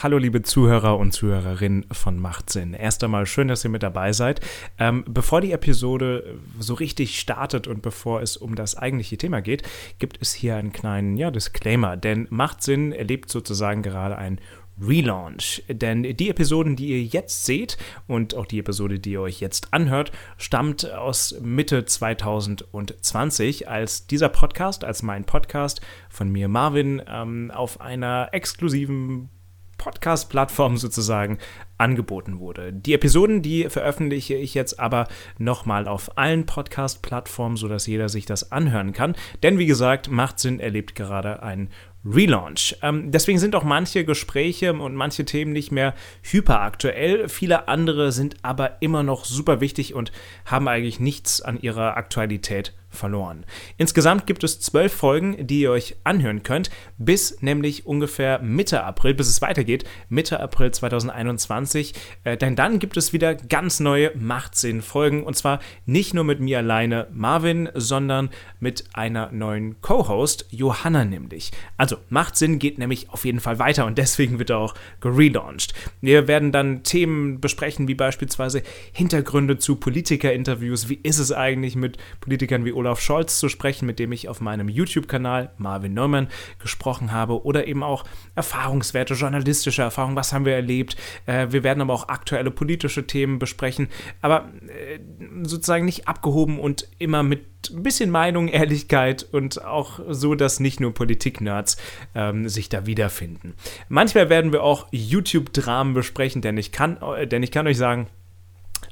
Hallo liebe Zuhörer und Zuhörerinnen von Machtsinn. Erst einmal schön, dass ihr mit dabei seid. Ähm, bevor die Episode so richtig startet und bevor es um das eigentliche Thema geht, gibt es hier einen kleinen ja, Disclaimer. Denn Machtsinn erlebt sozusagen gerade ein Relaunch. Denn die Episoden, die ihr jetzt seht und auch die Episode, die ihr euch jetzt anhört, stammt aus Mitte 2020, als dieser Podcast, als mein Podcast von mir Marvin ähm, auf einer exklusiven Podcast-Plattform sozusagen angeboten wurde. Die Episoden, die veröffentliche ich jetzt aber nochmal auf allen Podcast-Plattformen, sodass jeder sich das anhören kann. Denn wie gesagt, Macht Sinn erlebt gerade einen Relaunch. Ähm, deswegen sind auch manche Gespräche und manche Themen nicht mehr hyperaktuell. Viele andere sind aber immer noch super wichtig und haben eigentlich nichts an ihrer Aktualität verloren. Insgesamt gibt es zwölf Folgen, die ihr euch anhören könnt, bis nämlich ungefähr Mitte April, bis es weitergeht, Mitte April 2021. Äh, denn dann gibt es wieder ganz neue Machtsinn-Folgen und zwar nicht nur mit mir alleine, Marvin, sondern mit einer neuen Co-Host, Johanna nämlich. Also Machtsinn geht nämlich auf jeden Fall weiter und deswegen wird er auch gelauncht. Wir werden dann Themen besprechen, wie beispielsweise Hintergründe zu Politiker-Interviews. Wie ist es eigentlich mit Politikern wie Olaf Scholz zu sprechen, mit dem ich auf meinem YouTube-Kanal Marvin Neumann gesprochen habe oder eben auch Erfahrungswerte, journalistische Erfahrungen, was haben wir erlebt. Äh, wir werden aber auch aktuelle politische Themen besprechen, aber äh, sozusagen nicht abgehoben und immer mit ein bisschen Meinung, Ehrlichkeit und auch so, dass nicht nur Politik-Nerds ähm, sich da wiederfinden. Manchmal werden wir auch YouTube-Dramen besprechen, denn ich kann, äh, denn ich kann euch sagen,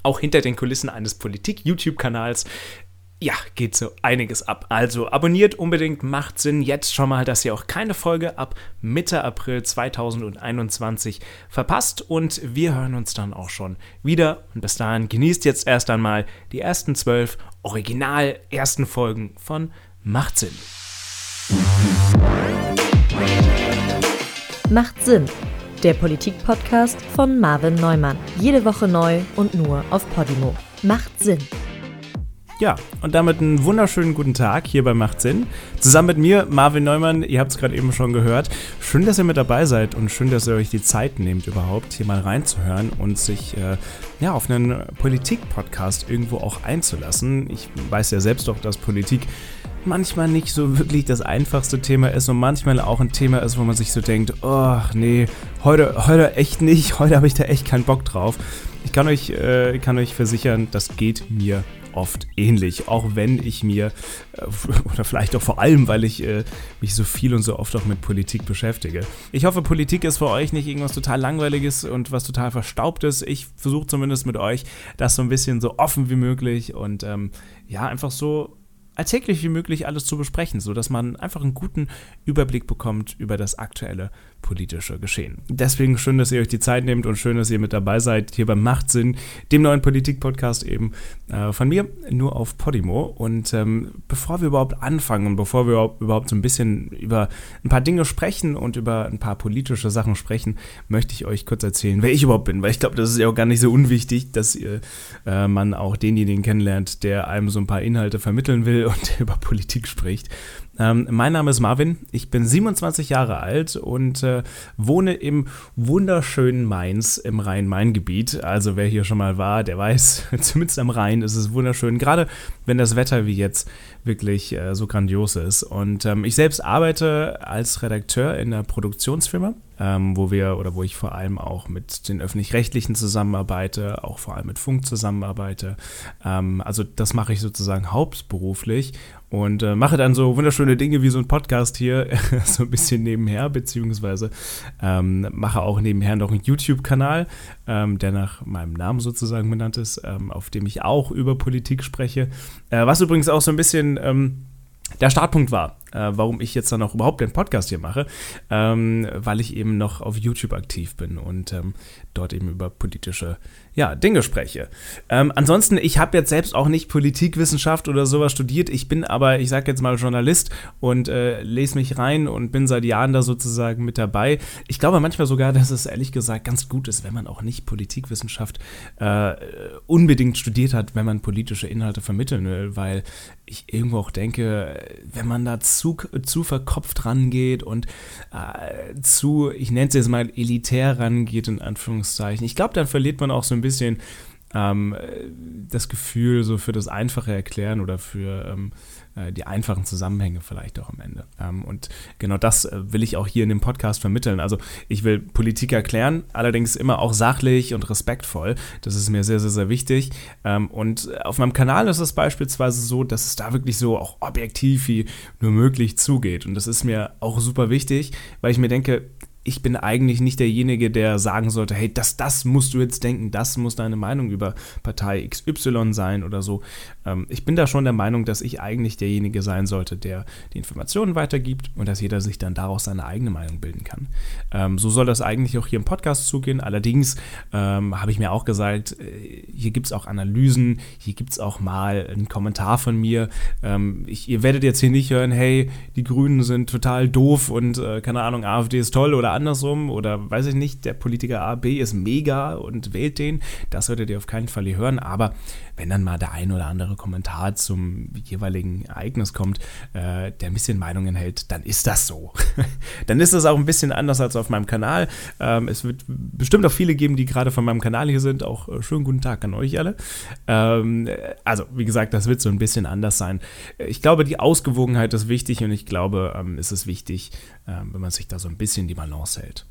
auch hinter den Kulissen eines Politik-YouTube-Kanals ja, geht so einiges ab. Also abonniert unbedingt, macht Sinn jetzt schon mal, dass ihr auch keine Folge ab Mitte April 2021 verpasst und wir hören uns dann auch schon wieder und bis dahin genießt jetzt erst einmal die ersten zwölf original ersten Folgen von Macht Sinn. Macht Sinn, der Politik-Podcast von Marvin Neumann. Jede Woche neu und nur auf Podimo. Macht Sinn. Ja, und damit einen wunderschönen guten Tag hier bei Macht Sinn. Zusammen mit mir, Marvin Neumann, ihr habt es gerade eben schon gehört. Schön, dass ihr mit dabei seid und schön, dass ihr euch die Zeit nehmt, überhaupt hier mal reinzuhören und sich äh, ja, auf einen Politik-Podcast irgendwo auch einzulassen. Ich weiß ja selbst doch, dass Politik manchmal nicht so wirklich das einfachste Thema ist und manchmal auch ein Thema ist, wo man sich so denkt, oh nee, heute, heute echt nicht, heute habe ich da echt keinen Bock drauf. Ich kann euch, äh, kann euch versichern, das geht mir oft ähnlich, auch wenn ich mir, äh, oder vielleicht auch vor allem, weil ich äh, mich so viel und so oft auch mit Politik beschäftige. Ich hoffe, Politik ist für euch nicht irgendwas total langweiliges und was total verstaubtes. Ich versuche zumindest mit euch das so ein bisschen so offen wie möglich und ähm, ja, einfach so alltäglich wie möglich alles zu besprechen, sodass man einfach einen guten Überblick bekommt über das aktuelle politische Geschehen. Deswegen schön, dass ihr euch die Zeit nehmt und schön, dass ihr mit dabei seid hier beim Machtsinn, dem neuen Politik-Podcast eben äh, von mir, nur auf Podimo. Und ähm, bevor wir überhaupt anfangen und bevor wir überhaupt so ein bisschen über ein paar Dinge sprechen und über ein paar politische Sachen sprechen, möchte ich euch kurz erzählen, wer ich überhaupt bin, weil ich glaube, das ist ja auch gar nicht so unwichtig, dass ihr, äh, man auch denjenigen kennenlernt, der einem so ein paar Inhalte vermitteln will und über Politik spricht. Ähm, mein Name ist Marvin, ich bin 27 Jahre alt und äh, wohne im wunderschönen Mainz im Rhein-Main-Gebiet. Also wer hier schon mal war, der weiß, zumindest am Rhein ist es wunderschön, gerade wenn das Wetter wie jetzt wirklich äh, so grandios ist. Und ähm, ich selbst arbeite als Redakteur in einer Produktionsfirma, ähm, wo wir oder wo ich vor allem auch mit den öffentlich-rechtlichen zusammenarbeite, auch vor allem mit Funk zusammenarbeite. Ähm, also das mache ich sozusagen hauptberuflich und äh, mache dann so wunderschöne Dinge wie so ein Podcast hier so ein bisschen nebenher, beziehungsweise ähm, mache auch nebenher noch einen YouTube-Kanal, ähm, der nach meinem Namen sozusagen benannt ist, ähm, auf dem ich auch über Politik spreche. Äh, was übrigens auch so ein bisschen ähm, der Startpunkt war, äh, warum ich jetzt dann auch überhaupt den Podcast hier mache, ähm, weil ich eben noch auf YouTube aktiv bin und ähm, dort eben über politische ja, Dinge spreche. Ähm, ansonsten, ich habe jetzt selbst auch nicht Politikwissenschaft oder sowas studiert. Ich bin aber, ich sage jetzt mal Journalist und äh, lese mich rein und bin seit Jahren da sozusagen mit dabei. Ich glaube manchmal sogar, dass es ehrlich gesagt ganz gut ist, wenn man auch nicht Politikwissenschaft äh, unbedingt studiert hat, wenn man politische Inhalte vermitteln will, weil ich irgendwo auch denke, wenn man da zu, zu verkopft rangeht und äh, zu, ich nenne es jetzt mal elitär rangeht, in Anführungszeichen. Ich glaube, dann verliert man auch so ein bisschen ähm, das Gefühl so für das einfache Erklären oder für ähm, äh, die einfachen Zusammenhänge vielleicht auch am Ende. Ähm, und genau das äh, will ich auch hier in dem Podcast vermitteln. Also ich will Politik erklären, allerdings immer auch sachlich und respektvoll. Das ist mir sehr, sehr, sehr wichtig. Ähm, und auf meinem Kanal ist es beispielsweise so, dass es da wirklich so auch objektiv wie nur möglich zugeht. Und das ist mir auch super wichtig, weil ich mir denke, ich bin eigentlich nicht derjenige, der sagen sollte, hey, das, das musst du jetzt denken, das muss deine Meinung über Partei XY sein oder so. Ähm, ich bin da schon der Meinung, dass ich eigentlich derjenige sein sollte, der die Informationen weitergibt und dass jeder sich dann daraus seine eigene Meinung bilden kann. Ähm, so soll das eigentlich auch hier im Podcast zugehen. Allerdings ähm, habe ich mir auch gesagt, äh, hier gibt es auch Analysen, hier gibt es auch mal einen Kommentar von mir. Ähm, ich, ihr werdet jetzt hier nicht hören, hey, die Grünen sind total doof und äh, keine Ahnung, AfD ist toll oder andersrum oder weiß ich nicht, der Politiker A, B ist mega und wählt den. Das solltet ihr auf keinen Fall hier hören. Aber wenn dann mal der ein oder andere Kommentar zum jeweiligen Ereignis kommt, äh, der ein bisschen Meinung enthält, dann ist das so. dann ist das auch ein bisschen anders als auf meinem Kanal. Ähm, es wird bestimmt auch viele geben, die gerade von meinem Kanal hier sind. Auch äh, schönen guten Tag an euch alle. Ähm, also, wie gesagt, das wird so ein bisschen anders sein. Ich glaube, die Ausgewogenheit ist wichtig und ich glaube, ähm, es ist wichtig, ähm, wenn man sich da so ein bisschen die Balance hält.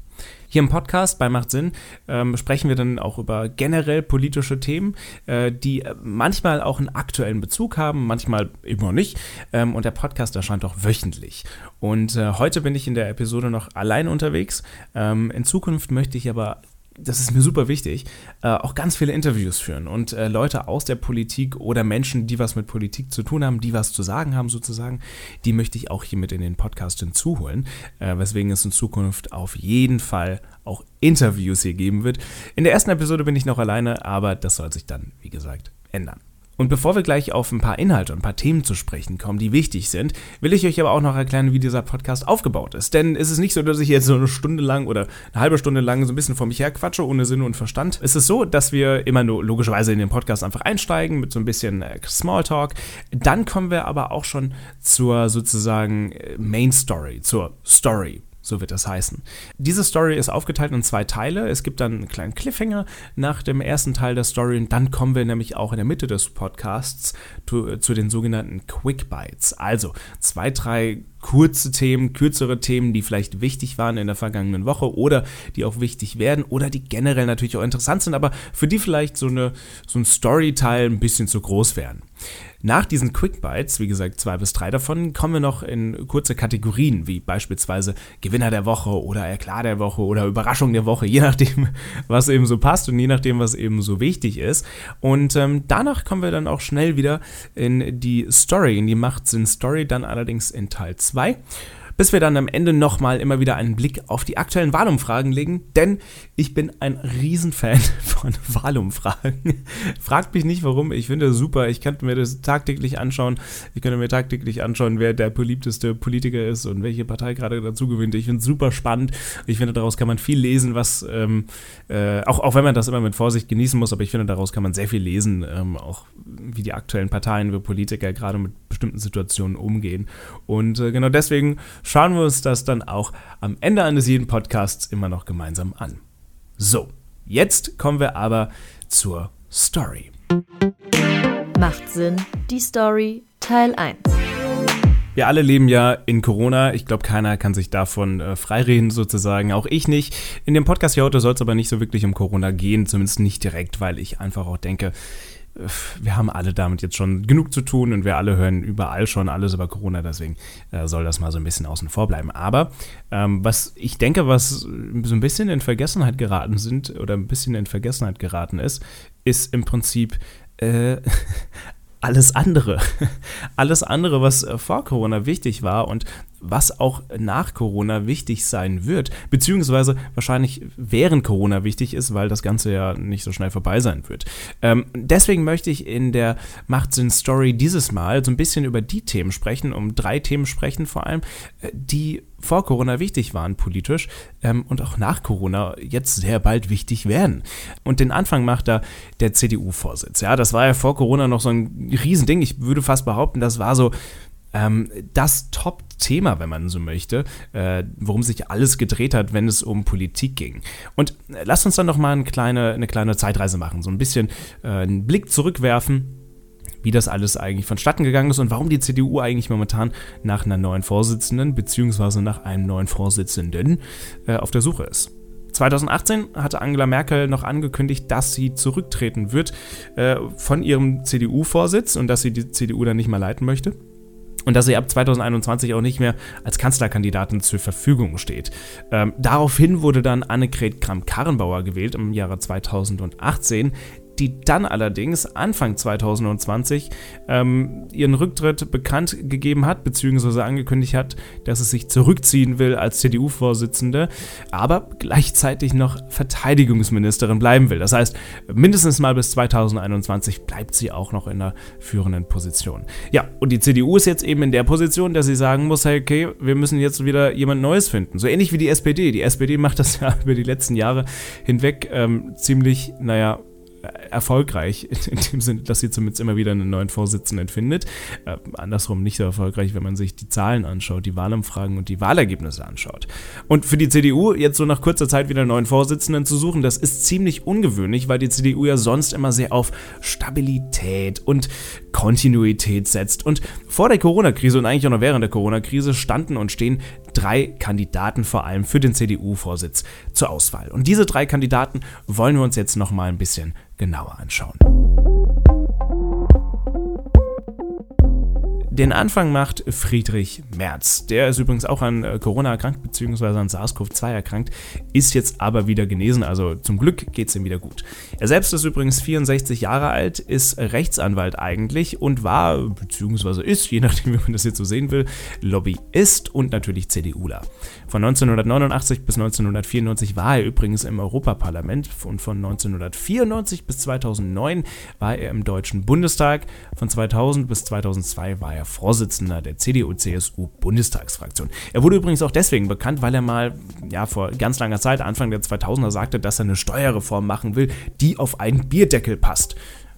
Hier im Podcast bei Macht Sinn ähm, sprechen wir dann auch über generell politische Themen, äh, die manchmal auch einen aktuellen Bezug haben, manchmal immer nicht. Ähm, und der Podcast erscheint auch wöchentlich. Und äh, heute bin ich in der Episode noch allein unterwegs. Ähm, in Zukunft möchte ich aber das ist mir super wichtig, äh, auch ganz viele Interviews führen und äh, Leute aus der Politik oder Menschen, die was mit Politik zu tun haben, die was zu sagen haben sozusagen, die möchte ich auch hier mit in den Podcast hinzuholen, äh, weswegen es in Zukunft auf jeden Fall auch Interviews hier geben wird. In der ersten Episode bin ich noch alleine, aber das soll sich dann, wie gesagt, ändern. Und bevor wir gleich auf ein paar Inhalte und ein paar Themen zu sprechen kommen, die wichtig sind, will ich euch aber auch noch erklären, wie dieser Podcast aufgebaut ist. Denn es ist nicht so, dass ich jetzt so eine Stunde lang oder eine halbe Stunde lang so ein bisschen vor mich her quatsche, ohne Sinn und Verstand. Es ist so, dass wir immer nur logischerweise in den Podcast einfach einsteigen mit so ein bisschen äh, Smalltalk. Dann kommen wir aber auch schon zur sozusagen äh, Main Story, zur Story so wird das heißen. Diese Story ist aufgeteilt in zwei Teile. Es gibt dann einen kleinen Cliffhanger nach dem ersten Teil der Story und dann kommen wir nämlich auch in der Mitte des Podcasts zu, zu den sogenannten Quick Bites. Also zwei, drei kurze Themen, kürzere Themen, die vielleicht wichtig waren in der vergangenen Woche oder die auch wichtig werden oder die generell natürlich auch interessant sind, aber für die vielleicht so, eine, so ein Storyteil ein bisschen zu groß wären. Nach diesen Quick Bites, wie gesagt zwei bis drei davon, kommen wir noch in kurze Kategorien, wie beispielsweise Gewinner der Woche oder Erklar der Woche oder Überraschung der Woche, je nachdem, was eben so passt und je nachdem, was eben so wichtig ist. Und ähm, danach kommen wir dann auch schnell wieder in die Story, in die Machtsinn Story, dann allerdings in Teil 2 bis wir dann am Ende nochmal immer wieder einen Blick auf die aktuellen Wahlumfragen legen, denn ich bin ein Riesenfan von Wahlumfragen. Fragt mich nicht warum, ich finde das super, ich kann mir das tagtäglich anschauen, ich könnte mir tagtäglich anschauen, wer der beliebteste Politiker ist und welche Partei gerade dazu gewinnt. Ich finde es super spannend, ich finde daraus kann man viel lesen, was, ähm, äh, auch, auch wenn man das immer mit Vorsicht genießen muss, aber ich finde daraus kann man sehr viel lesen, ähm, auch wie die aktuellen Parteien, wie Politiker gerade mit bestimmten Situationen umgehen. Und äh, genau deswegen schauen wir uns das dann auch am Ende eines jeden Podcasts immer noch gemeinsam an. So, jetzt kommen wir aber zur Story. Macht Sinn, die Story Teil 1. Wir alle leben ja in Corona. Ich glaube, keiner kann sich davon äh, freireden, sozusagen. Auch ich nicht. In dem Podcast hier heute soll es aber nicht so wirklich um Corona gehen, zumindest nicht direkt, weil ich einfach auch denke, wir haben alle damit jetzt schon genug zu tun und wir alle hören überall schon alles über Corona, deswegen äh, soll das mal so ein bisschen außen vor bleiben. Aber ähm, was ich denke, was so ein bisschen in Vergessenheit geraten sind oder ein bisschen in Vergessenheit geraten ist, ist im Prinzip äh, alles andere. alles andere, was äh, vor Corona wichtig war und was auch nach Corona wichtig sein wird, beziehungsweise wahrscheinlich während Corona wichtig ist, weil das Ganze ja nicht so schnell vorbei sein wird. Ähm, deswegen möchte ich in der Machtsinn Story dieses Mal so ein bisschen über die Themen sprechen, um drei Themen sprechen vor allem, äh, die vor Corona wichtig waren politisch ähm, und auch nach Corona jetzt sehr bald wichtig werden. Und den Anfang macht da der CDU-Vorsitz. Ja, das war ja vor Corona noch so ein Riesending. Ich würde fast behaupten, das war so ähm, das Top-Thema, wenn man so möchte, äh, worum sich alles gedreht hat, wenn es um Politik ging. Und äh, lasst uns dann noch mal eine kleine, eine kleine Zeitreise machen, so ein bisschen äh, einen Blick zurückwerfen wie das alles eigentlich vonstatten gegangen ist und warum die CDU eigentlich momentan nach einer neuen Vorsitzenden bzw. nach einem neuen Vorsitzenden äh, auf der Suche ist. 2018 hatte Angela Merkel noch angekündigt, dass sie zurücktreten wird äh, von ihrem CDU-Vorsitz und dass sie die CDU dann nicht mehr leiten möchte. Und dass sie ab 2021 auch nicht mehr als Kanzlerkandidatin zur Verfügung steht. Ähm, daraufhin wurde dann Annegret Kramp-Karrenbauer gewählt im Jahre 2018, die dann allerdings Anfang 2020 ähm, ihren Rücktritt bekannt gegeben hat, beziehungsweise angekündigt hat, dass es sich zurückziehen will als CDU-Vorsitzende, aber gleichzeitig noch Verteidigungsministerin bleiben will. Das heißt, mindestens mal bis 2021 bleibt sie auch noch in der führenden Position. Ja, und die CDU ist jetzt eben in der Position, dass sie sagen muss, hey, okay, wir müssen jetzt wieder jemand Neues finden. So ähnlich wie die SPD. Die SPD macht das ja über die letzten Jahre hinweg ähm, ziemlich, naja, erfolgreich, in dem Sinne, dass sie zumindest immer wieder einen neuen Vorsitzenden findet. Äh, andersrum nicht so erfolgreich, wenn man sich die Zahlen anschaut, die Wahlumfragen und die Wahlergebnisse anschaut. Und für die CDU jetzt so nach kurzer Zeit wieder einen neuen Vorsitzenden zu suchen, das ist ziemlich ungewöhnlich, weil die CDU ja sonst immer sehr auf Stabilität und Kontinuität setzt. Und vor der Corona-Krise und eigentlich auch noch während der Corona-Krise standen und stehen drei Kandidaten vor allem für den CDU-Vorsitz zur Auswahl. Und diese drei Kandidaten wollen wir uns jetzt noch mal ein bisschen genauer anschauen. Den Anfang macht Friedrich Merz. Der ist übrigens auch an äh, Corona erkrankt, beziehungsweise an SARS-CoV-2 erkrankt, ist jetzt aber wieder genesen, also zum Glück geht es ihm wieder gut. Er selbst ist übrigens 64 Jahre alt, ist Rechtsanwalt eigentlich und war, beziehungsweise ist, je nachdem, wie man das jetzt so sehen will, Lobbyist und natürlich CDUler. Von 1989 bis 1994 war er übrigens im Europaparlament und von 1994 bis 2009 war er im Deutschen Bundestag. Von 2000 bis 2002 war er Vorsitzender der CDU-CSU-Bundestagsfraktion. Er wurde übrigens auch deswegen bekannt, weil er mal ja, vor ganz langer Zeit, Anfang der 2000er, sagte, dass er eine Steuerreform machen will, die auf einen Bierdeckel passt.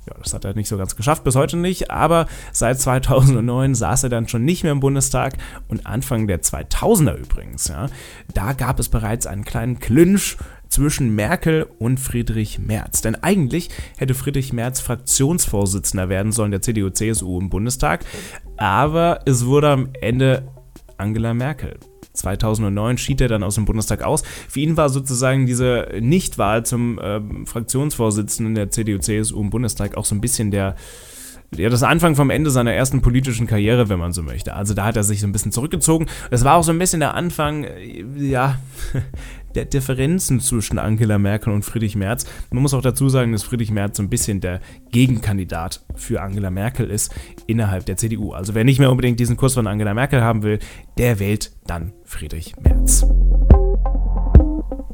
Ja, das hat er nicht so ganz geschafft, bis heute nicht, aber seit 2009 saß er dann schon nicht mehr im Bundestag und Anfang der 2000er übrigens, ja, da gab es bereits einen kleinen Clinch zwischen Merkel und Friedrich Merz. Denn eigentlich hätte Friedrich Merz Fraktionsvorsitzender werden sollen der CDU-CSU im Bundestag, aber es wurde am Ende Angela Merkel. 2009 schied er dann aus dem Bundestag aus. Für ihn war sozusagen diese Nichtwahl zum äh, Fraktionsvorsitzenden der CDU-CSU im Bundestag auch so ein bisschen der ja, das Anfang vom Ende seiner ersten politischen Karriere, wenn man so möchte. Also da hat er sich so ein bisschen zurückgezogen. Das war auch so ein bisschen der Anfang, äh, ja, der Differenzen zwischen Angela Merkel und Friedrich Merz. Man muss auch dazu sagen, dass Friedrich Merz so ein bisschen der Gegenkandidat für Angela Merkel ist innerhalb der CDU. Also wer nicht mehr unbedingt diesen Kurs von Angela Merkel haben will, der wählt dann Friedrich Merz.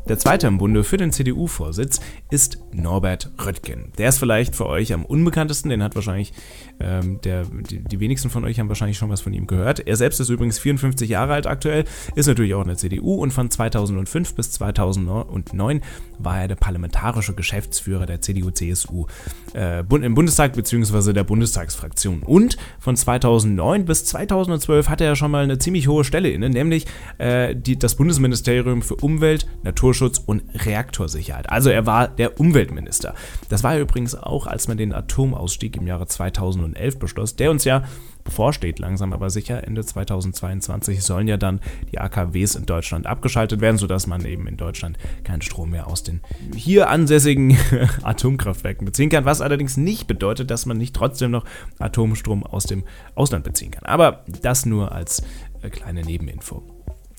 Der zweite im Bunde für den CDU-Vorsitz ist Norbert Röttgen. Der ist vielleicht für euch am unbekanntesten, den hat wahrscheinlich ähm, der, die, die, wenigsten von euch haben wahrscheinlich schon was von ihm gehört. Er selbst ist übrigens 54 Jahre alt aktuell, ist natürlich auch in der CDU und von 2005 bis 2009 war er der parlamentarische Geschäftsführer der CDU-CSU äh, im Bundestag bzw. der Bundestagsfraktion. Und von 2009 bis 2012 hatte er schon mal eine ziemlich hohe Stelle inne, nämlich äh, die, das Bundesministerium für Umwelt, Naturschutz und Reaktorsicherheit. Also er war der Umweltminister. Das war er übrigens auch, als man den Atomausstieg im Jahre 2011 beschloss, der uns ja bevorsteht, langsam aber sicher. Ende 2022 sollen ja dann die AKWs in Deutschland abgeschaltet werden, sodass man eben in Deutschland keinen Strom mehr aus den hier ansässigen Atomkraftwerken beziehen kann, was allerdings nicht bedeutet, dass man nicht trotzdem noch Atomstrom aus dem Ausland beziehen kann. Aber das nur als äh, kleine Nebeninfo.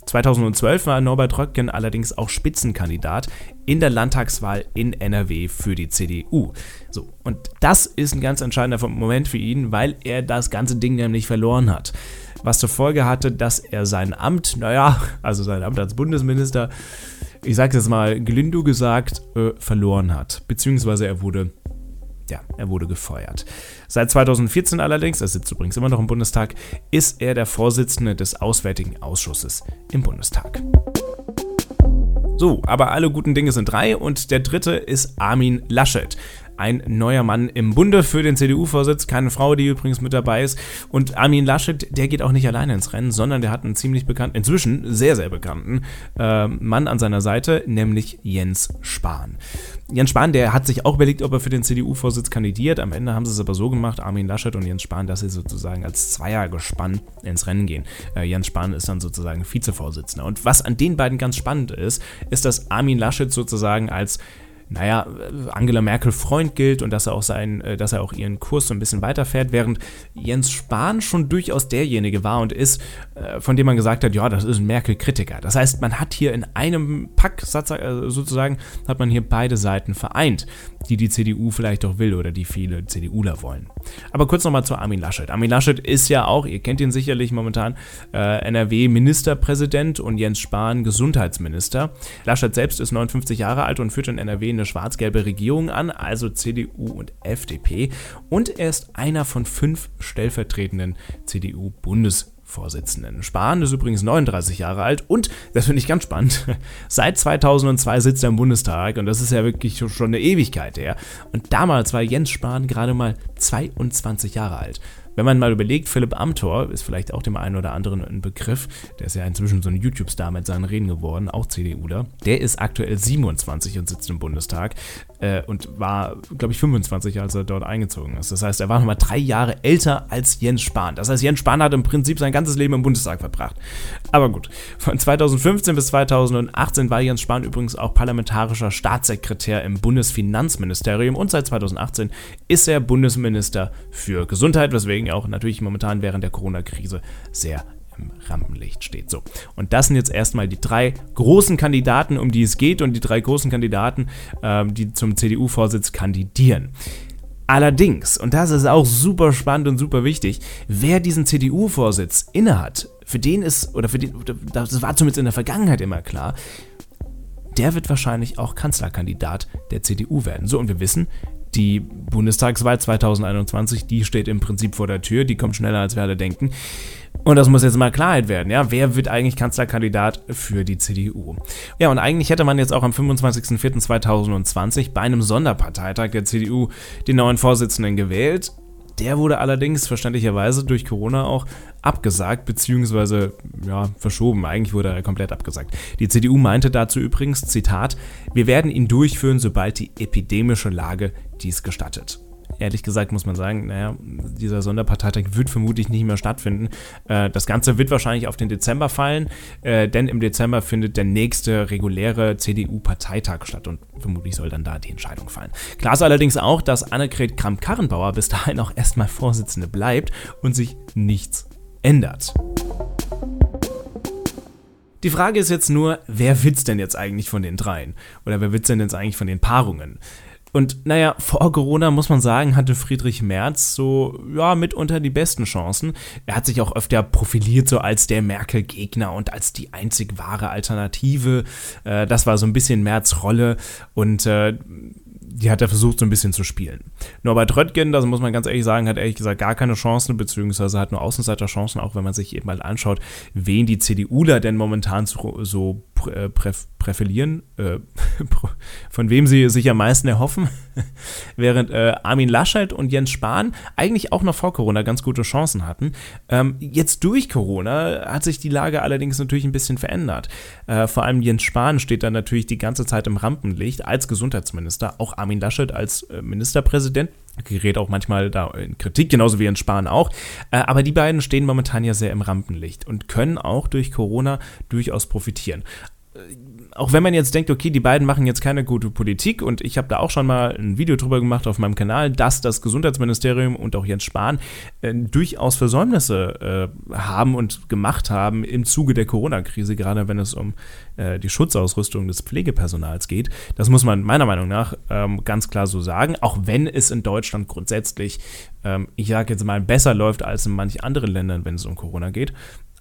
2012 war Norbert Röttgen allerdings auch Spitzenkandidat in der Landtagswahl in NRW für die CDU. So, und das ist ein ganz entscheidender Moment für ihn, weil er das ganze Ding nämlich verloren hat. Was zur Folge hatte, dass er sein Amt, naja, also sein Amt als Bundesminister, ich sage jetzt mal gelinde gesagt, äh, verloren hat. Beziehungsweise er wurde ja, er wurde gefeuert. Seit 2014 allerdings, er sitzt übrigens immer noch im Bundestag, ist er der Vorsitzende des Auswärtigen Ausschusses im Bundestag. So, aber alle guten Dinge sind drei und der dritte ist Armin Laschet. Ein neuer Mann im Bunde für den CDU-Vorsitz, keine Frau, die übrigens mit dabei ist. Und Armin Laschet, der geht auch nicht alleine ins Rennen, sondern der hat einen ziemlich bekannten, inzwischen sehr, sehr bekannten äh, Mann an seiner Seite, nämlich Jens Spahn. Jens Spahn, der hat sich auch überlegt, ob er für den CDU-Vorsitz kandidiert. Am Ende haben sie es aber so gemacht, Armin Laschet und Jens Spahn, dass sie sozusagen als Zweiergespann ins Rennen gehen. Äh, Jens Spahn ist dann sozusagen Vizevorsitzender. Und was an den beiden ganz spannend ist, ist, dass Armin Laschet sozusagen als naja, Angela Merkel Freund gilt und dass er auch sein, äh, dass er auch ihren Kurs so ein bisschen weiterfährt, während Jens Spahn schon durchaus derjenige war und ist, äh, von dem man gesagt hat, ja, das ist ein Merkel-Kritiker. Das heißt, man hat hier in einem Pack äh, sozusagen, hat man hier beide Seiten vereint die die CDU vielleicht auch will oder die viele CDUler wollen. Aber kurz nochmal zu Armin Laschet. Armin Laschet ist ja auch, ihr kennt ihn sicherlich momentan, NRW-Ministerpräsident und Jens Spahn Gesundheitsminister. Laschet selbst ist 59 Jahre alt und führt in NRW eine schwarz-gelbe Regierung an, also CDU und FDP. Und er ist einer von fünf stellvertretenden CDU-Bundesministern. Vorsitzenden. Spahn ist übrigens 39 Jahre alt und, das finde ich ganz spannend, seit 2002 sitzt er im Bundestag und das ist ja wirklich schon eine Ewigkeit her. Und damals war Jens Spahn gerade mal 22 Jahre alt. Wenn man mal überlegt, Philipp Amthor ist vielleicht auch dem einen oder anderen ein Begriff, der ist ja inzwischen so ein YouTube-Star mit seinen Reden geworden, auch CDUler. Der ist aktuell 27 und sitzt im Bundestag äh, und war, glaube ich, 25, als er dort eingezogen ist. Das heißt, er war nochmal drei Jahre älter als Jens Spahn. Das heißt, Jens Spahn hat im Prinzip sein ganzes Leben im Bundestag verbracht. Aber gut, von 2015 bis 2018 war Jens Spahn übrigens auch parlamentarischer Staatssekretär im Bundesfinanzministerium und seit 2018 ist er Bundesminister für Gesundheit, weswegen deswegen auch natürlich momentan während der Corona-Krise sehr im Rampenlicht steht. So. Und das sind jetzt erstmal die drei großen Kandidaten, um die es geht und die drei großen Kandidaten, äh, die zum CDU-Vorsitz kandidieren. Allerdings, und das ist auch super spannend und super wichtig, wer diesen CDU-Vorsitz innehat, für den ist, oder für den, das war zumindest in der Vergangenheit immer klar, der wird wahrscheinlich auch Kanzlerkandidat der CDU werden. So, und wir wissen, die Bundestagswahl 2021, die steht im Prinzip vor der Tür, die kommt schneller als wir alle denken. Und das muss jetzt mal Klarheit werden, ja. Wer wird eigentlich Kanzlerkandidat für die CDU? Ja, und eigentlich hätte man jetzt auch am 25.04.2020 bei einem Sonderparteitag der CDU den neuen Vorsitzenden gewählt. Der wurde allerdings verständlicherweise durch Corona auch abgesagt, beziehungsweise ja, verschoben. Eigentlich wurde er komplett abgesagt. Die CDU meinte dazu übrigens, Zitat, wir werden ihn durchführen, sobald die epidemische Lage dies gestattet ehrlich gesagt muss man sagen, naja, dieser Sonderparteitag wird vermutlich nicht mehr stattfinden. Äh, das Ganze wird wahrscheinlich auf den Dezember fallen, äh, denn im Dezember findet der nächste reguläre CDU-Parteitag statt und vermutlich soll dann da die Entscheidung fallen. Klar ist allerdings auch, dass Annegret Kramp-Karrenbauer bis dahin auch erstmal Vorsitzende bleibt und sich nichts ändert. Die Frage ist jetzt nur, wer wird's denn jetzt eigentlich von den dreien? Oder wer wird's denn jetzt eigentlich von den Paarungen? Und naja, vor Corona muss man sagen, hatte Friedrich Merz so, ja, mitunter die besten Chancen. Er hat sich auch öfter profiliert, so als der Merkel-Gegner und als die einzig wahre Alternative. Äh, das war so ein bisschen Merz Rolle und äh, die hat er versucht so ein bisschen zu spielen. Norbert Röttgen, das muss man ganz ehrlich sagen, hat ehrlich gesagt gar keine Chancen, beziehungsweise hat nur Außenseiterchancen, auch wenn man sich eben mal anschaut, wen die CDUler denn momentan so, so präferieren, äh, von wem sie sich am meisten erhoffen, während äh, Armin Laschet und Jens Spahn eigentlich auch noch vor Corona ganz gute Chancen hatten. Ähm, jetzt durch Corona hat sich die Lage allerdings natürlich ein bisschen verändert. Äh, vor allem Jens Spahn steht dann natürlich die ganze Zeit im Rampenlicht als Gesundheitsminister, auch Armin Laschet als äh, Ministerpräsident gerät auch manchmal da in Kritik, genauso wie in Spahn auch. Äh, aber die beiden stehen momentan ja sehr im Rampenlicht und können auch durch Corona durchaus profitieren auch wenn man jetzt denkt, okay, die beiden machen jetzt keine gute Politik und ich habe da auch schon mal ein Video drüber gemacht auf meinem Kanal, dass das Gesundheitsministerium und auch Jens Spahn äh, durchaus Versäumnisse äh, haben und gemacht haben im Zuge der Corona-Krise, gerade wenn es um äh, die Schutzausrüstung des Pflegepersonals geht. Das muss man meiner Meinung nach ähm, ganz klar so sagen, auch wenn es in Deutschland grundsätzlich, ähm, ich sage jetzt mal, besser läuft als in manchen anderen Ländern, wenn es um Corona geht.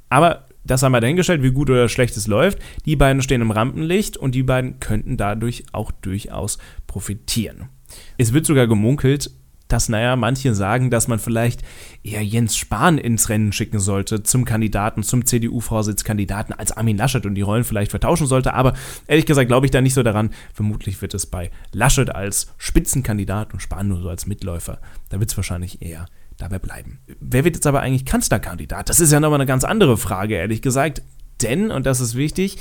Aber das haben wir dahingestellt, wie gut oder schlecht es läuft. Die beiden stehen im Rampenlicht und die beiden könnten dadurch auch durchaus profitieren. Es wird sogar gemunkelt, dass, naja, manche sagen, dass man vielleicht eher Jens Spahn ins Rennen schicken sollte zum Kandidaten, zum CDU-Vorsitzkandidaten als Armin Laschet und die Rollen vielleicht vertauschen sollte. Aber ehrlich gesagt glaube ich da nicht so daran. Vermutlich wird es bei Laschet als Spitzenkandidat und Spahn nur so als Mitläufer. Da wird es wahrscheinlich eher dabei bleiben. Wer wird jetzt aber eigentlich Kanzlerkandidat? Das ist ja nochmal eine ganz andere Frage, ehrlich gesagt. Denn, und das ist wichtig,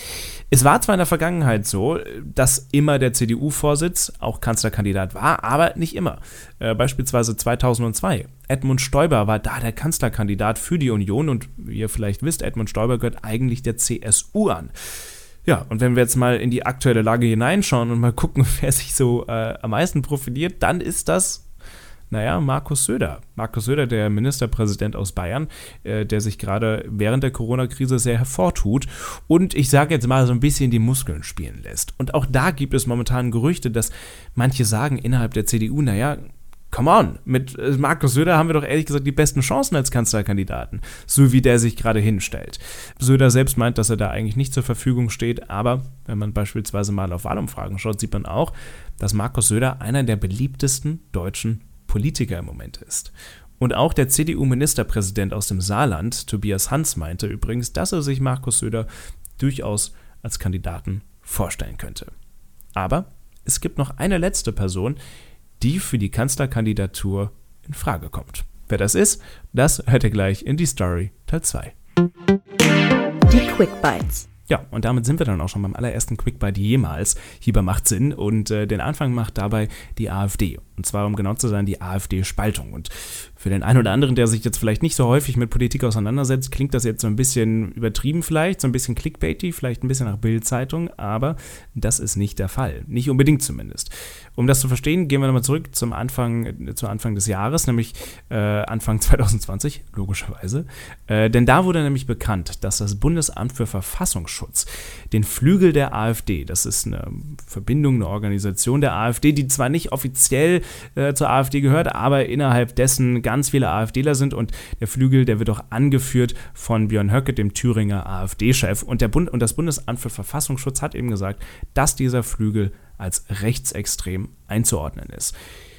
es war zwar in der Vergangenheit so, dass immer der CDU-Vorsitz auch Kanzlerkandidat war, aber nicht immer. Äh, beispielsweise 2002. Edmund Stoiber war da der Kanzlerkandidat für die Union und wie ihr vielleicht wisst, Edmund Stoiber gehört eigentlich der CSU an. Ja, und wenn wir jetzt mal in die aktuelle Lage hineinschauen und mal gucken, wer sich so äh, am meisten profiliert, dann ist das naja, Markus Söder. Markus Söder, der Ministerpräsident aus Bayern, äh, der sich gerade während der Corona-Krise sehr hervortut und ich sage jetzt mal so ein bisschen die Muskeln spielen lässt. Und auch da gibt es momentan Gerüchte, dass manche sagen innerhalb der CDU, naja, come on, mit äh, Markus Söder haben wir doch ehrlich gesagt die besten Chancen als Kanzlerkandidaten, so wie der sich gerade hinstellt. Söder selbst meint, dass er da eigentlich nicht zur Verfügung steht, aber wenn man beispielsweise mal auf Wahlumfragen schaut, sieht man auch, dass Markus Söder einer der beliebtesten deutschen Politiker im Moment ist. Und auch der CDU-Ministerpräsident aus dem Saarland, Tobias Hans, meinte übrigens, dass er sich Markus Söder durchaus als Kandidaten vorstellen könnte. Aber es gibt noch eine letzte Person, die für die Kanzlerkandidatur in Frage kommt. Wer das ist, das hört ihr gleich in die Story Teil 2. Die Quick Bites. Ja, und damit sind wir dann auch schon beim allerersten Quickbite jemals hier bei Macht Sinn. Und äh, den Anfang macht dabei die AfD. Und zwar, um genau zu sein, die AfD-Spaltung. Und für den einen oder anderen, der sich jetzt vielleicht nicht so häufig mit Politik auseinandersetzt, klingt das jetzt so ein bisschen übertrieben vielleicht, so ein bisschen clickbaity, vielleicht ein bisschen nach Bildzeitung, aber das ist nicht der Fall. Nicht unbedingt zumindest. Um das zu verstehen, gehen wir nochmal zurück zum Anfang, zu Anfang des Jahres, nämlich äh, Anfang 2020, logischerweise. Äh, denn da wurde nämlich bekannt, dass das Bundesamt für Verfassungsschutz den Flügel der AfD, das ist eine Verbindung, eine Organisation der AfD, die zwar nicht offiziell äh, zur AfD gehört, aber innerhalb dessen ganz viele AfDler sind und der Flügel, der wird auch angeführt von Björn Höcke, dem Thüringer AfD-Chef. Und, Bund, und das Bundesamt für Verfassungsschutz hat eben gesagt, dass dieser Flügel als rechtsextrem einzuordnen ist.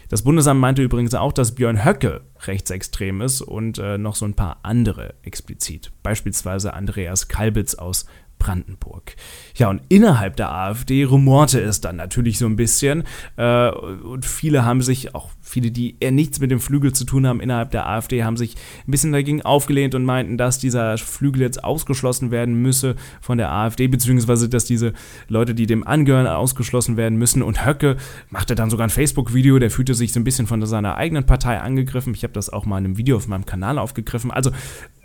Das Bundesamt meinte übrigens auch, dass Björn Höcke rechtsextrem ist und äh, noch so ein paar andere explizit. Beispielsweise Andreas Kalbitz aus Brandenburg. Ja, und innerhalb der AfD rumorte es dann natürlich so ein bisschen. Äh, und viele haben sich, auch viele, die eher nichts mit dem Flügel zu tun haben innerhalb der AfD, haben sich ein bisschen dagegen aufgelehnt und meinten, dass dieser Flügel jetzt ausgeschlossen werden müsse von der AfD, beziehungsweise dass diese Leute, die dem angehören, ausgeschlossen werden müssen. Und Höcke machte dann sogar ein Facebook-Video, der fühlte sich so ein bisschen von seiner eigenen Partei angegriffen. Ich habe das auch mal in einem Video auf meinem Kanal aufgegriffen. Also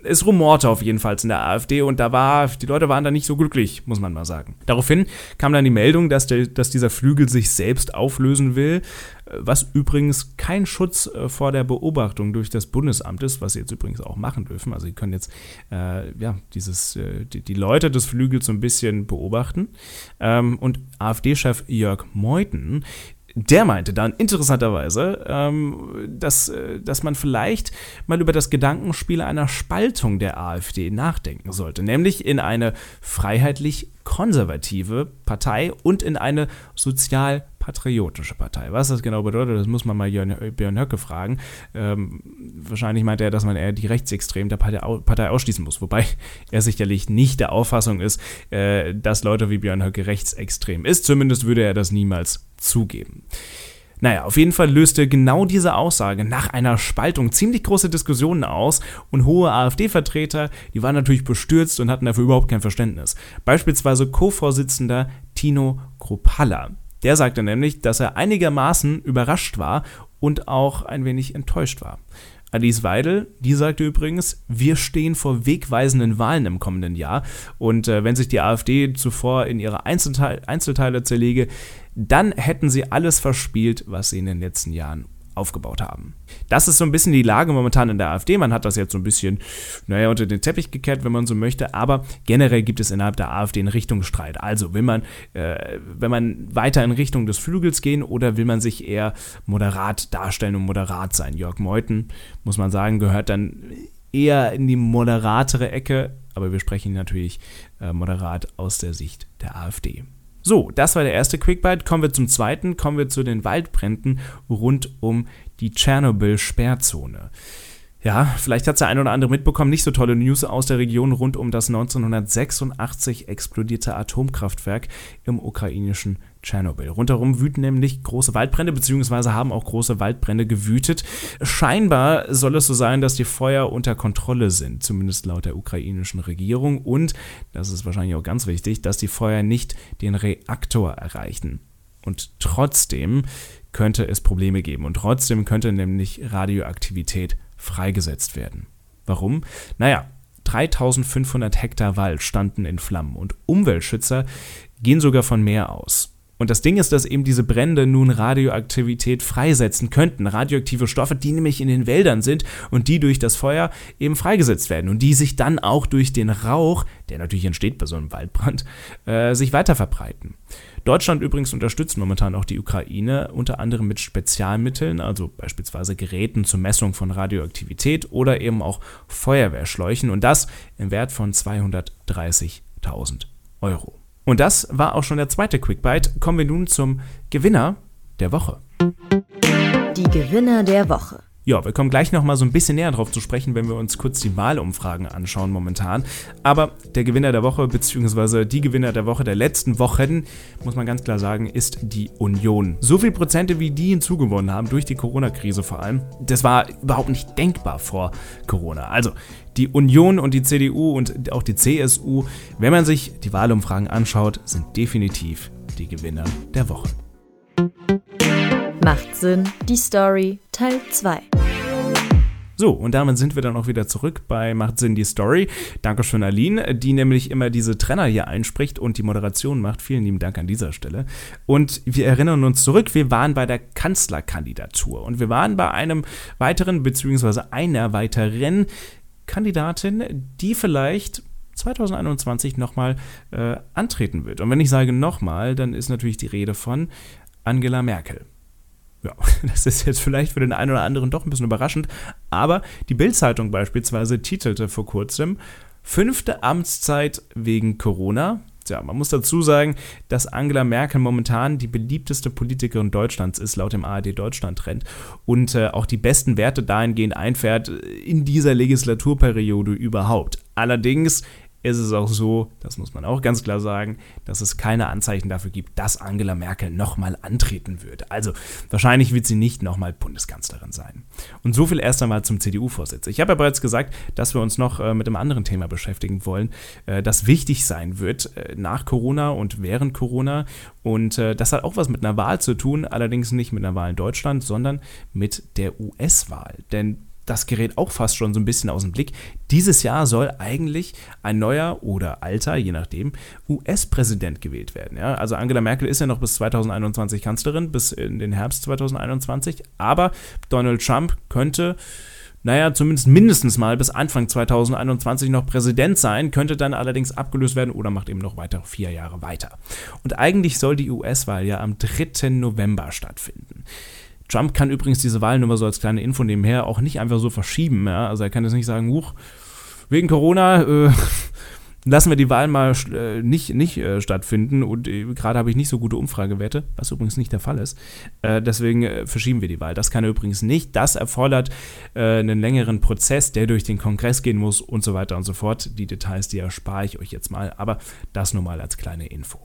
es rumorte auf jeden Fall in der AfD und da war, die Leute waren da nicht so glücklich, muss man mal sagen. Daraufhin kam dann die Meldung, dass, der, dass dieser Flügel sich selbst auflösen will, was übrigens kein Schutz äh, vor der Beobachtung durch das Bundesamt ist, was sie jetzt übrigens auch machen dürfen. Also sie können jetzt äh, ja, dieses, äh, die, die, Leute des Flügels so ein bisschen beobachten. Ähm, und AfD-Chef Jörg Meuthen, der meinte dann interessanterweise, ähm, dass, äh, dass man vielleicht mal über das Gedankenspiel einer Spaltung der AfD nachdenken sollte, nämlich in eine freiheitlich konservative Partei und in eine sozial patriotische Partei. Was das genau bedeutet, das muss man mal Björn Höcke fragen. Ähm, wahrscheinlich meint er, dass man eher die Rechtsextremen der Partei ausschließen muss, wobei er sicherlich nicht der Auffassung ist, äh, dass Leute wie Björn Höcke rechtsextrem ist. Zumindest würde er das niemals zugeben. Naja, auf jeden Fall löste genau diese Aussage nach einer Spaltung ziemlich große Diskussionen aus und hohe AfD-Vertreter, die waren natürlich bestürzt und hatten dafür überhaupt kein Verständnis. Beispielsweise Co-Vorsitzender Tino Kropalla. Der sagte nämlich, dass er einigermaßen überrascht war und auch ein wenig enttäuscht war. Alice Weidel, die sagte übrigens, wir stehen vor wegweisenden Wahlen im kommenden Jahr und äh, wenn sich die AfD zuvor in ihre Einzelteile, Einzelteile zerlege, dann hätten sie alles verspielt, was sie in den letzten Jahren aufgebaut haben. Das ist so ein bisschen die Lage momentan in der AfD. Man hat das jetzt so ein bisschen, naja, unter den Teppich gekehrt, wenn man so möchte, aber generell gibt es innerhalb der AfD einen Richtungsstreit. Also will man, äh, wenn man weiter in Richtung des Flügels gehen oder will man sich eher moderat darstellen und moderat sein? Jörg Meuthen, muss man sagen, gehört dann eher in die moderatere Ecke, aber wir sprechen natürlich äh, moderat aus der Sicht der AfD. So, das war der erste Quickbite. Kommen wir zum zweiten, kommen wir zu den Waldbränden rund um die Tschernobyl-Sperrzone. Ja, vielleicht hat es der ein oder andere mitbekommen, nicht so tolle News aus der Region rund um das 1986 explodierte Atomkraftwerk im ukrainischen Tschernobyl. Rundherum wüten nämlich große Waldbrände, beziehungsweise haben auch große Waldbrände gewütet. Scheinbar soll es so sein, dass die Feuer unter Kontrolle sind, zumindest laut der ukrainischen Regierung. Und, das ist wahrscheinlich auch ganz wichtig, dass die Feuer nicht den Reaktor erreichen. Und trotzdem könnte es Probleme geben und trotzdem könnte nämlich Radioaktivität freigesetzt werden. Warum? Naja, 3500 Hektar Wald standen in Flammen und Umweltschützer gehen sogar von mehr aus. Und das Ding ist, dass eben diese Brände nun Radioaktivität freisetzen könnten. Radioaktive Stoffe, die nämlich in den Wäldern sind und die durch das Feuer eben freigesetzt werden und die sich dann auch durch den Rauch, der natürlich entsteht bei so einem Waldbrand, äh, sich weiter verbreiten. Deutschland übrigens unterstützt momentan auch die Ukraine, unter anderem mit Spezialmitteln, also beispielsweise Geräten zur Messung von Radioaktivität oder eben auch Feuerwehrschläuchen und das im Wert von 230.000 Euro. Und das war auch schon der zweite Quickbite. Kommen wir nun zum Gewinner der Woche. Die Gewinner der Woche. Ja, wir kommen gleich nochmal so ein bisschen näher drauf zu sprechen, wenn wir uns kurz die Wahlumfragen anschauen momentan. Aber der Gewinner der Woche, beziehungsweise die Gewinner der Woche der letzten Wochen, muss man ganz klar sagen, ist die Union. So viele Prozente, wie die hinzugewonnen haben, durch die Corona-Krise vor allem, das war überhaupt nicht denkbar vor Corona. Also die Union und die CDU und auch die CSU, wenn man sich die Wahlumfragen anschaut, sind definitiv die Gewinner der Woche. Macht Sinn, die Story Teil 2. So, und damit sind wir dann auch wieder zurück bei Macht Sinn die Story. Dankeschön, Aline, die nämlich immer diese Trenner hier einspricht und die Moderation macht. Vielen lieben Dank an dieser Stelle. Und wir erinnern uns zurück, wir waren bei der Kanzlerkandidatur und wir waren bei einem weiteren, beziehungsweise einer weiteren Kandidatin, die vielleicht 2021 nochmal äh, antreten wird. Und wenn ich sage nochmal, dann ist natürlich die Rede von Angela Merkel. Ja, das ist jetzt vielleicht für den einen oder anderen doch ein bisschen überraschend, aber die Bild-Zeitung beispielsweise titelte vor kurzem Fünfte Amtszeit wegen Corona. Ja, man muss dazu sagen, dass Angela Merkel momentan die beliebteste Politikerin Deutschlands ist, laut dem ARD Deutschland-Trend. Und äh, auch die besten Werte dahingehend einfährt in dieser Legislaturperiode überhaupt. Allerdings ist es auch so, das muss man auch ganz klar sagen, dass es keine Anzeichen dafür gibt, dass Angela Merkel nochmal antreten würde. Also wahrscheinlich wird sie nicht nochmal Bundeskanzlerin sein. Und so viel erst einmal zum CDU-Vorsitz. Ich habe ja bereits gesagt, dass wir uns noch äh, mit einem anderen Thema beschäftigen wollen, äh, das wichtig sein wird äh, nach Corona und während Corona. Und äh, das hat auch was mit einer Wahl zu tun, allerdings nicht mit einer Wahl in Deutschland, sondern mit der US-Wahl. Denn das gerät auch fast schon so ein bisschen aus dem Blick. Dieses Jahr soll eigentlich ein neuer oder alter, je nachdem, US-Präsident gewählt werden. Ja? Also Angela Merkel ist ja noch bis 2021 Kanzlerin, bis in den Herbst 2021. Aber Donald Trump könnte naja, zumindest mindestens mal bis Anfang 2021 noch Präsident sein, könnte dann allerdings abgelöst werden oder macht eben noch weitere vier Jahre weiter. Und eigentlich soll die US-Wahl ja am 3. November stattfinden. Trump kann übrigens diese Wahl nur mal so als kleine Info nebenher auch nicht einfach so verschieben. Ja? Also er kann jetzt nicht sagen, huch, wegen Corona äh, lassen wir die Wahl mal äh, nicht, nicht äh, stattfinden und äh, gerade habe ich nicht so gute Umfragewerte, was übrigens nicht der Fall ist. Äh, deswegen äh, verschieben wir die Wahl. Das kann er übrigens nicht. Das erfordert einen längeren Prozess, der durch den Kongress gehen muss und so weiter und so fort. Die Details, die erspare ich euch jetzt mal, aber das nur mal als kleine Info.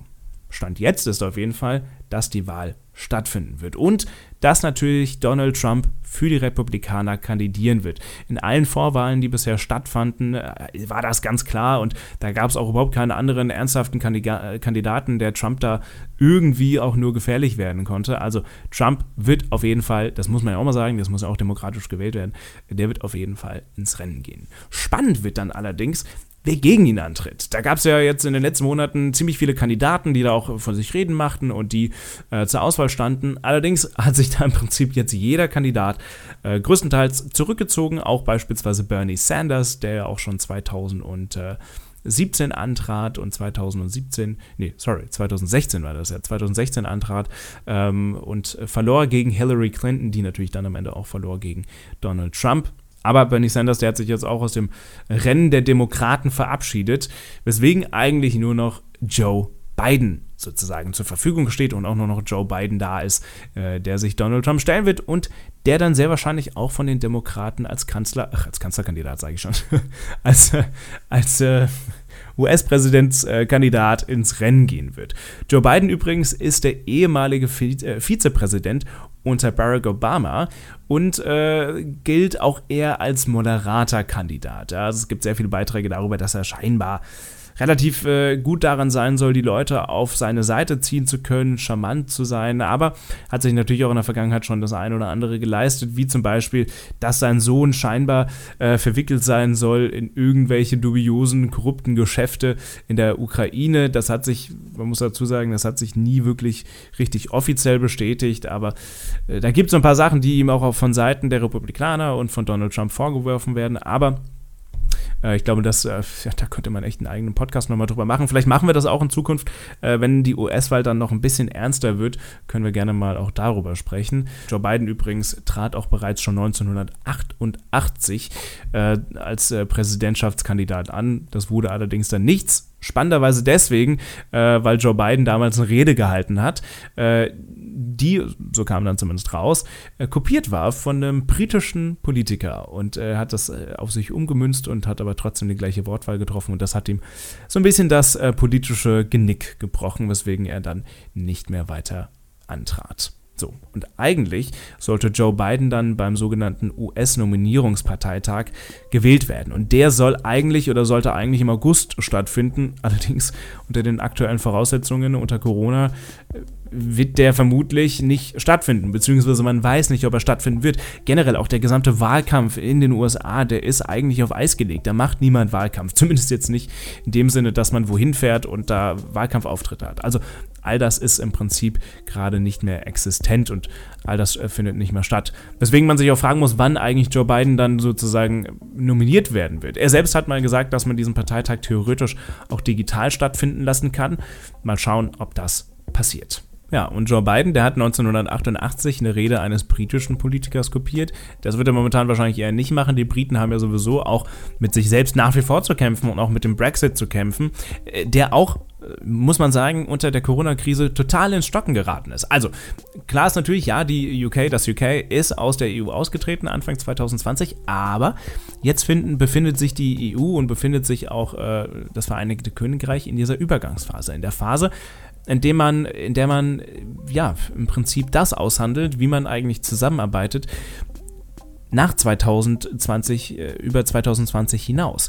Stand jetzt ist auf jeden Fall, dass die Wahl stattfinden wird und dass natürlich Donald Trump für die Republikaner kandidieren wird. In allen Vorwahlen, die bisher stattfanden, äh, war das ganz klar und da gab es auch überhaupt keinen anderen ernsthaften äh, Kandidaten, der Trump da irgendwie auch nur gefährlich werden konnte. Also Trump wird auf jeden Fall, das muss man ja auch mal sagen, das muss ja auch demokratisch gewählt werden, der wird auf jeden Fall ins Rennen gehen. Spannend wird dann allerdings, wer gegen ihn antritt. Da gab es ja jetzt in den letzten Monaten ziemlich viele Kandidaten, die da auch von sich reden machten und die äh, zur Auswahl standen. Allerdings hat sich da im Prinzip jetzt jeder Kandidat äh, größtenteils zurückgezogen, auch beispielsweise Bernie Sanders, der ja auch schon 2017 antrat und 2017, nee, sorry, 2016 war das ja, 2016 antrat ähm, und verlor gegen Hillary Clinton, die natürlich dann am Ende auch verlor gegen Donald Trump. Aber Bernie Sanders, der hat sich jetzt auch aus dem Rennen der Demokraten verabschiedet, weswegen eigentlich nur noch Joe Biden sozusagen zur Verfügung steht und auch nur noch Joe Biden da ist, äh, der sich Donald Trump stellen wird und der dann sehr wahrscheinlich auch von den Demokraten als Kanzler, ach, als Kanzlerkandidat sage ich schon, als, äh, als äh, US-Präsidentskandidat ins Rennen gehen wird. Joe Biden übrigens ist der ehemalige äh, Vizepräsident unter Barack Obama und äh, gilt auch eher als moderater Kandidat. Also es gibt sehr viele Beiträge darüber, dass er scheinbar relativ äh, gut daran sein soll, die Leute auf seine Seite ziehen zu können, charmant zu sein, aber hat sich natürlich auch in der Vergangenheit schon das eine oder andere geleistet, wie zum Beispiel, dass sein Sohn scheinbar äh, verwickelt sein soll in irgendwelche dubiosen, korrupten Geschäfte in der Ukraine. Das hat sich, man muss dazu sagen, das hat sich nie wirklich richtig offiziell bestätigt, aber äh, da gibt es ein paar Sachen, die ihm auch von Seiten der Republikaner und von Donald Trump vorgeworfen werden, aber äh, ich glaube, das, äh, ja, da könnte man echt einen eigenen Podcast nochmal drüber machen. Vielleicht machen wir das auch in Zukunft. Äh, wenn die US-Wahl dann noch ein bisschen ernster wird, können wir gerne mal auch darüber sprechen. Joe Biden übrigens trat auch bereits schon 1988 äh, als äh, Präsidentschaftskandidat an. Das wurde allerdings dann nichts Spannenderweise deswegen, äh, weil Joe Biden damals eine Rede gehalten hat, die, so kam dann zumindest raus, äh, kopiert war von einem britischen Politiker und er hat das äh, auf sich umgemünzt und hat aber trotzdem die gleiche Wortwahl getroffen und das hat ihm so ein bisschen das äh, politische Genick gebrochen, weswegen er dann nicht mehr weiter antrat. So, und eigentlich sollte Joe Biden dann beim sogenannten US-Nominierungsparteitag gewählt werden. Und der soll eigentlich oder sollte eigentlich im August stattfinden. Allerdings unter den aktuellen Voraussetzungen unter Corona äh, wird der vermutlich nicht stattfinden, beziehungsweise man weiß nicht, ob er stattfinden wird. Generell auch der gesamte Wahlkampf in den USA, der ist eigentlich auf Eis gelegt. Da macht niemand Wahlkampf. Zumindest jetzt nicht in dem Sinne, dass man wohin fährt und da Wahlkampfauftritte hat. Also all das ist im Prinzip gerade nicht mehr existent und all das äh, findet nicht mehr statt. Weswegen man sich auch fragen muss, wann eigentlich Joe Biden dann sozusagen nominiert werden wird. Er selbst hat mal gesagt, dass man diesen Parteitag theoretisch auch digital stattfinden lassen kann. Mal schauen, ob das passiert. Ja, und Joe Biden, der hat 1988 eine Rede eines britischen Politikers kopiert. Das wird er momentan wahrscheinlich eher nicht machen. Die Briten haben ja sowieso auch mit sich selbst nach wie vor zu kämpfen und auch mit dem Brexit zu kämpfen, äh, der auch äh, muss man sagen, unter der Corona-Krise total ins Stocken geraten ist. Also, klar ist natürlich, ja, die UK, das UK ist aus der EU ausgetreten Anfang 2020, aber jetzt finden, befindet sich die EU und befindet sich auch äh, das Vereinigte Königreich in dieser Übergangsphase, in der Phase, in dem man, in der man ja im Prinzip das aushandelt, wie man eigentlich zusammenarbeitet nach 2020, äh, über 2020 hinaus.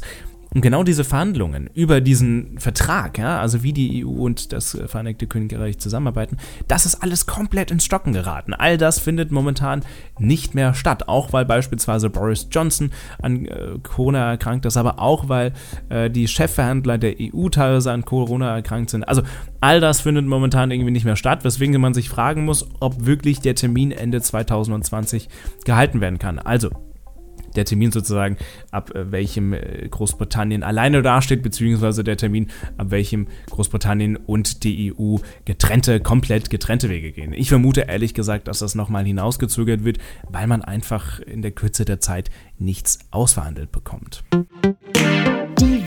Und genau diese Verhandlungen über diesen Vertrag, ja, also wie die EU und das Vereinigte Königreich zusammenarbeiten, das ist alles komplett ins Stocken geraten. All das findet momentan nicht mehr statt, auch weil beispielsweise Boris Johnson an äh, Corona erkrankt ist, aber auch weil äh, die Chefverhandler der EU teilweise an Corona erkrankt sind. Also all das findet momentan irgendwie nicht mehr statt, weswegen man sich fragen muss, ob wirklich der Termin Ende 2020 gehalten werden kann. Also der Termin sozusagen, ab äh, welchem äh, Großbritannien alleine dasteht, beziehungsweise der Termin, ab welchem Großbritannien und die EU getrennte, komplett getrennte Wege gehen. Ich vermute ehrlich gesagt, dass das nochmal hinausgezögert wird, weil man einfach in der Kürze der Zeit nichts ausverhandelt bekommt.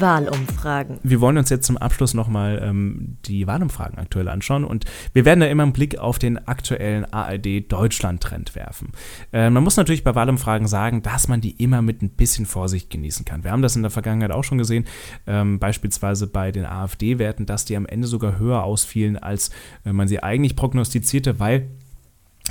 Wahlumfragen. Wir wollen uns jetzt zum Abschluss nochmal ähm, die Wahlumfragen aktuell anschauen und wir werden da immer einen Blick auf den aktuellen ARD-Deutschland-Trend werfen. Äh, man muss natürlich bei Wahlumfragen sagen, dass man die immer mit ein bisschen Vorsicht genießen kann. Wir haben das in der Vergangenheit auch schon gesehen, ähm, beispielsweise bei den AfD-Werten, dass die am Ende sogar höher ausfielen, als äh, man sie eigentlich prognostizierte, weil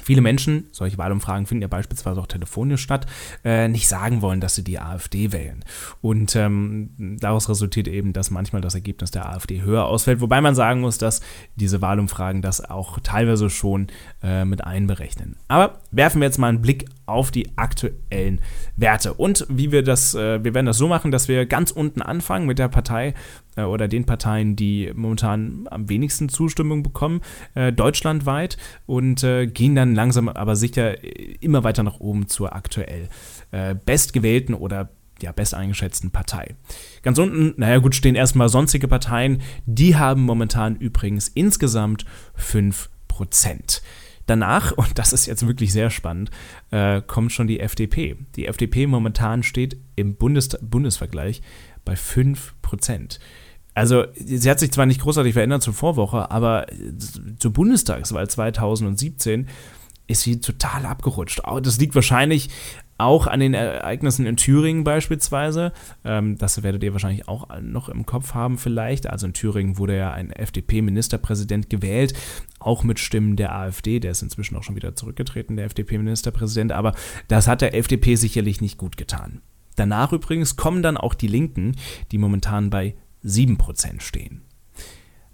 viele Menschen, solche Wahlumfragen finden ja beispielsweise auch telefonisch statt, äh, nicht sagen wollen, dass sie die AfD wählen. Und ähm, daraus resultiert eben, dass manchmal das Ergebnis der AfD höher ausfällt, wobei man sagen muss, dass diese Wahlumfragen das auch teilweise schon äh, mit einberechnen. Aber werfen wir jetzt mal einen Blick auf die aktuellen Werte. Und wie wir das, äh, wir werden das so machen, dass wir ganz unten anfangen mit der Partei äh, oder den Parteien, die momentan am wenigsten Zustimmung bekommen, äh, deutschlandweit, und äh, gehen dann langsam aber sicher immer weiter nach oben zur aktuell äh, bestgewählten oder ja, best eingeschätzten Partei. Ganz unten, naja gut, stehen erstmal sonstige Parteien, die haben momentan übrigens insgesamt 5%. Danach, und das ist jetzt wirklich sehr spannend, äh, kommt schon die FDP. Die FDP momentan steht im Bundes Bundesvergleich bei 5%. Also, sie hat sich zwar nicht großartig verändert zur Vorwoche, aber zur Bundestagswahl 2017 ist sie total abgerutscht. Das liegt wahrscheinlich auch an den Ereignissen in Thüringen beispielsweise. Ähm, das werdet ihr wahrscheinlich auch noch im Kopf haben vielleicht. Also in Thüringen wurde ja ein FDP-Ministerpräsident gewählt, auch mit Stimmen der AfD. Der ist inzwischen auch schon wieder zurückgetreten, der FDP-Ministerpräsident. Aber das hat der FDP sicherlich nicht gut getan. Danach übrigens kommen dann auch die Linken, die momentan bei 7% stehen.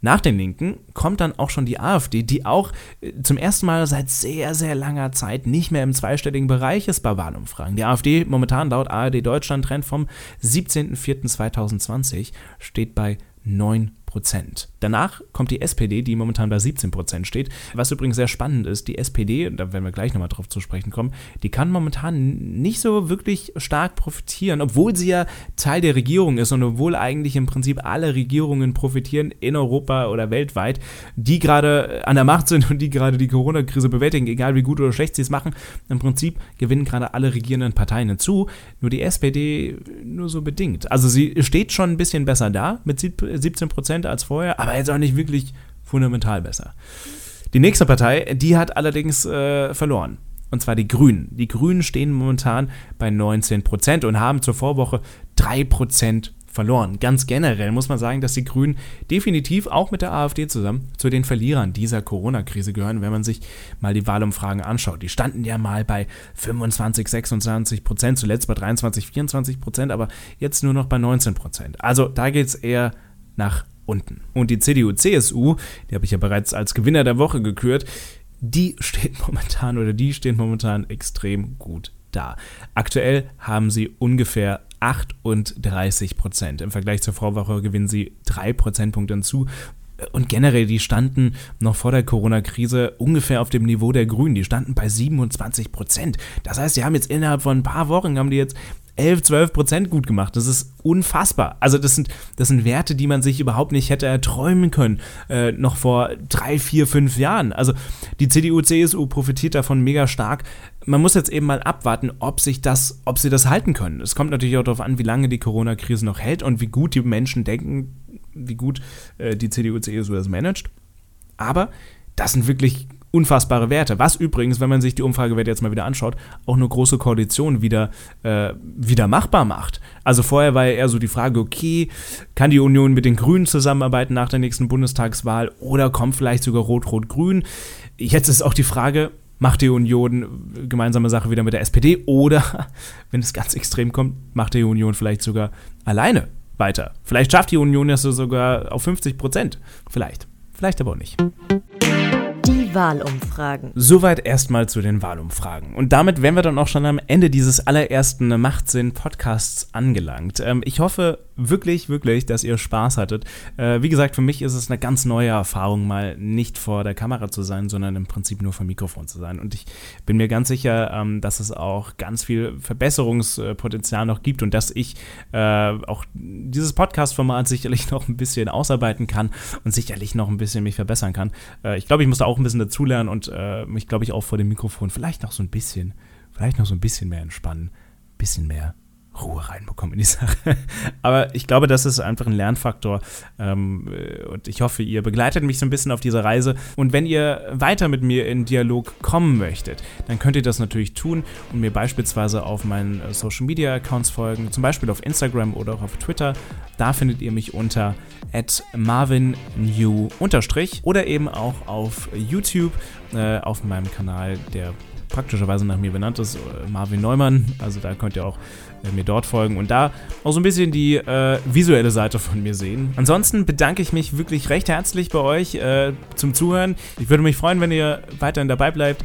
Nach den Linken kommt dann auch schon die AfD, die auch äh, zum ersten Mal seit sehr, sehr langer Zeit nicht mehr im zweistelligen Bereich ist bei Wahlumfragen. Die AfD momentan laut ARD Deutschland Trend vom 17.04.2020 steht bei 9 Prozent. Danach kommt die SPD, die momentan bei 17 Prozent steht. Was übrigens sehr spannend ist, die SPD, da werden wir gleich nochmal drauf zu sprechen kommen, die kann momentan nicht so wirklich stark profitieren, obwohl sie ja Teil der Regierung ist und obwohl eigentlich im Prinzip alle Regierungen profitieren in Europa oder weltweit, die gerade an der Macht sind und die gerade die Corona-Krise bewältigen, egal wie gut oder schlecht sie es machen. Im Prinzip gewinnen gerade alle regierenden Parteien hinzu, nur die SPD nur so bedingt. Also sie steht schon ein bisschen besser da mit 17 Prozent Prozent als vorher, aber jetzt auch nicht wirklich fundamental besser. Die nächste Partei, die hat allerdings äh, verloren. Und zwar die Grünen. Die Grünen stehen momentan bei 19 Prozent und haben zur Vorwoche 3 Prozent verloren. Ganz generell muss man sagen, dass die Grünen definitiv auch mit der AfD zusammen zu den Verlierern dieser Corona-Krise gehören, wenn man sich mal die Wahlumfragen anschaut. Die standen ja mal bei 25, 26 Prozent, zuletzt bei 23, 24 Prozent, aber jetzt nur noch bei 19 Prozent. Also da geht es eher nach unten. Und die CDU-CSU, die habe ich ja bereits als Gewinner der Woche gekürt, die steht momentan oder die stehen momentan extrem gut da. Aktuell haben sie ungefähr 38 Prozent. Im Vergleich zur Vorwoche gewinnen sie drei Prozentpunkte hinzu. Und generell, die standen noch vor der Corona-Krise ungefähr auf dem Niveau der Grünen. Die standen bei 27 Prozent. Das heißt, sie haben jetzt innerhalb von ein paar Wochen, haben die jetzt 11, 12 Prozent gut gemacht. Das ist unfassbar. Also das sind, das sind Werte, die man sich überhaupt nicht hätte erträumen können, äh, noch vor drei, vier, fünf Jahren. Also die CDU, CSU profitiert davon mega stark. Man muss jetzt eben mal abwarten, ob sich das, ob sie das halten können. Es kommt natürlich auch darauf an, wie lange die Corona-Krise noch hält und wie gut die Menschen denken, wie gut äh, die CDU, CSU das managt. Aber das sind wirklich unfassbare Werte. Was übrigens, wenn man sich die Umfragewerte jetzt mal wieder anschaut, auch eine große Koalition wieder, äh, wieder machbar macht. Also vorher war ja eher so die Frage, okay, kann die Union mit den Grünen zusammenarbeiten nach der nächsten Bundestagswahl oder kommt vielleicht sogar Rot-Rot-Grün? Jetzt ist auch die Frage, macht die Union gemeinsame Sache wieder mit der SPD oder, wenn es ganz extrem kommt, macht die Union vielleicht sogar alleine weiter. Vielleicht schafft die Union das sogar auf 50 Prozent. Vielleicht. Vielleicht aber auch nicht. Wahlumfragen. Soweit erstmal zu den Wahlumfragen. Und damit wären wir dann auch schon am Ende dieses allerersten Machtsinn-Podcasts angelangt. Ähm, ich hoffe wirklich, wirklich, dass ihr Spaß hattet. Äh, wie gesagt, für mich ist es eine ganz neue Erfahrung, mal nicht vor der Kamera zu sein, sondern im Prinzip nur vor dem Mikrofon zu sein. Und ich bin mir ganz sicher, ähm, dass es auch ganz viel Verbesserungspotenzial noch gibt und dass ich äh, auch dieses Podcast-Format sicherlich noch ein bisschen ausarbeiten kann und sicherlich noch ein bisschen mich verbessern kann. Äh, ich glaube, ich muss da auch ein bisschen dazulernen und äh, mich, glaube ich, auch vor dem Mikrofon vielleicht noch so ein bisschen, vielleicht noch so ein bisschen mehr entspannen, bisschen mehr Ruhe reinbekommen in die Sache. Aber ich glaube, das ist einfach ein Lernfaktor. Ähm, äh, und ich hoffe, ihr begleitet mich so ein bisschen auf dieser Reise. Und wenn ihr weiter mit mir in Dialog kommen möchtet, dann könnt ihr das natürlich tun und mir beispielsweise auf meinen äh, Social Media Accounts folgen, zum Beispiel auf Instagram oder auch auf Twitter. Da findet ihr mich unter marvinnew oder eben auch auf YouTube äh, auf meinem Kanal, der praktischerweise nach mir benannt ist, äh, Marvin Neumann. Also da könnt ihr auch äh, mir dort folgen und da auch so ein bisschen die äh, visuelle Seite von mir sehen. Ansonsten bedanke ich mich wirklich recht herzlich bei euch äh, zum Zuhören. Ich würde mich freuen, wenn ihr weiterhin dabei bleibt.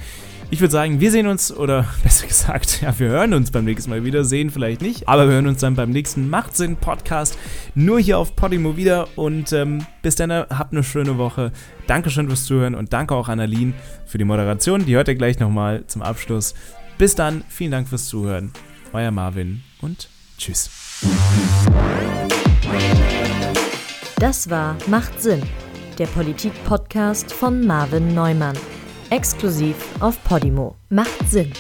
Ich würde sagen, wir sehen uns, oder besser gesagt, ja, wir hören uns beim nächsten Mal wieder, sehen vielleicht nicht, aber wir hören uns dann beim nächsten Machtsinn-Podcast nur hier auf Podimo wieder und ähm, bis dann, habt eine schöne Woche. Dankeschön fürs Zuhören und danke auch an Aline für die Moderation. Die hört ihr gleich nochmal zum Abschluss. Bis dann, vielen Dank fürs Zuhören. Euer Marvin und tschüss. Das war Macht Sinn, der Politik-Podcast von Marvin Neumann. Exklusiv auf Podimo. Macht Sinn.